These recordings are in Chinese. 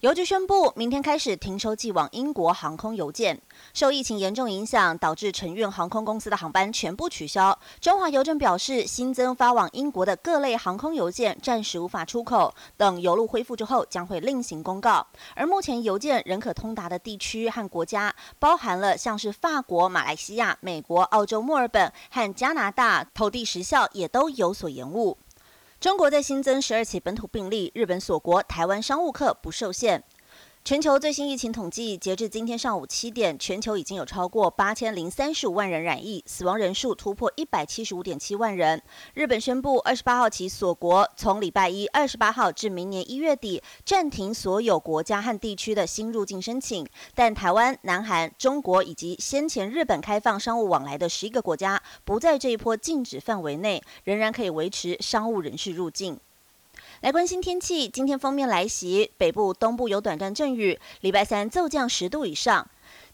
邮局宣布，明天开始停收寄往英国航空邮件。受疫情严重影响，导致承运航空公司的航班全部取消。中华邮政表示，新增发往英国的各类航空邮件暂时无法出口，等邮路恢复之后将会另行公告。而目前邮件仍可通达的地区和国家，包含了像是法国、马来西亚、美国、澳洲墨尔本和加拿大，投递时效也都有所延误。中国在新增十二起本土病例，日本锁国，台湾商务客不受限。全球最新疫情统计，截至今天上午七点，全球已经有超过八千零三十五万人染疫，死亡人数突破一百七十五点七万人。日本宣布二十八号起锁国，从礼拜一二十八号至明年一月底暂停所有国家和地区的新入境申请。但台湾、南韩、中国以及先前日本开放商务往来的十一个国家，不在这一波禁止范围内，仍然可以维持商务人士入境。来关心天气，今天方面来袭，北部、东部有短暂阵雨，礼拜三骤降十度以上。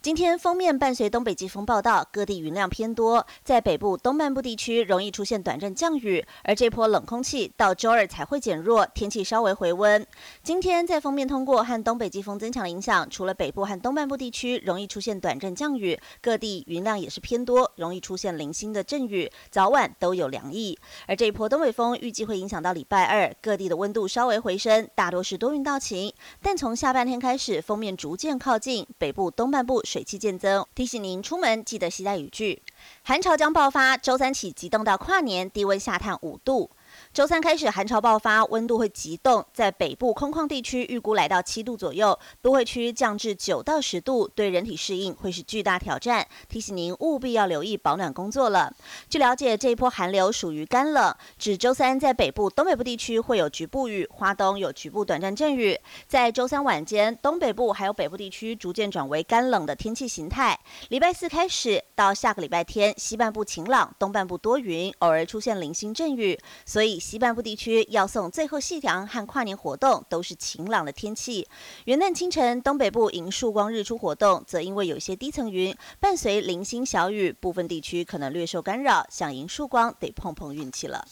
今天封面伴随东北季风报道，各地云量偏多，在北部东半部地区容易出现短暂降雨，而这波冷空气到周二才会减弱，天气稍微回温。今天在封面通过和东北季风增强影响，除了北部和东半部地区容易出现短暂降雨，各地云量也是偏多，容易出现零星的阵雨，早晚都有凉意。而这一波东北风预计会影响到礼拜二，各地的温度稍微回升，大多是多云到晴。但从下半天开始，封面逐渐靠近北部东半部。水汽渐增，提醒您出门记得携带雨具。寒潮将爆发，周三起急冻到跨年，低温下探五度。周三开始寒潮爆发，温度会急冻，在北部空旷地区预估来到七度左右，都会区降至九到十度，对人体适应会是巨大挑战。提醒您务必要留意保暖工作了。据了解，这一波寒流属于干冷，指周三在北部、东北部地区会有局部雨，花东有局部短暂阵雨。在周三晚间，东北部还有北部地区逐渐转为干冷的天气形态。礼拜四开始到下个礼拜天，西半部晴朗，东半部多云，偶尔出现零星阵雨，所以。以西半部地区要送最后夕阳和跨年活动都是晴朗的天气。元旦清晨，东北部迎曙光日出活动，则因为有些低层云，伴随零星小雨，部分地区可能略受干扰。想迎曙光，得碰碰运气了。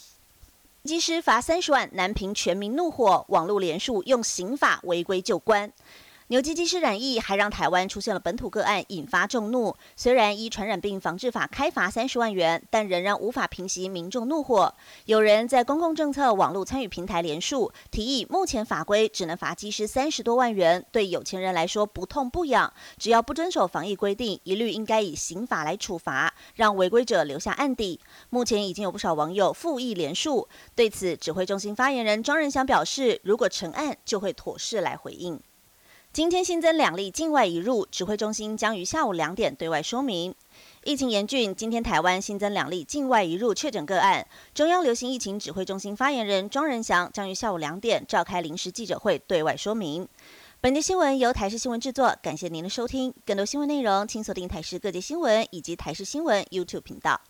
机师罚三十万，南平全民怒火，网络连署用刑法违规就关。牛基机师染疫，还让台湾出现了本土个案，引发众怒。虽然依传染病防治法开罚三十万元，但仍然无法平息民众怒火。有人在公共政策网络参与平台连署，提议目前法规只能罚机师三十多万元，对有钱人来说不痛不痒。只要不遵守防疫规定，一律应该以刑法来处罚，让违规者留下案底。目前已经有不少网友复议连署，对此指挥中心发言人庄仁祥表示，如果成案，就会妥适来回应。今天新增两例境外移入，指挥中心将于下午两点对外说明。疫情严峻，今天台湾新增两例境外移入确诊个案，中央流行疫情指挥中心发言人庄仁祥将于下午两点召开临时记者会对外说明。本节新闻由台视新闻制作，感谢您的收听。更多新闻内容，请锁定台视各界新闻以及台视新闻 YouTube 频道。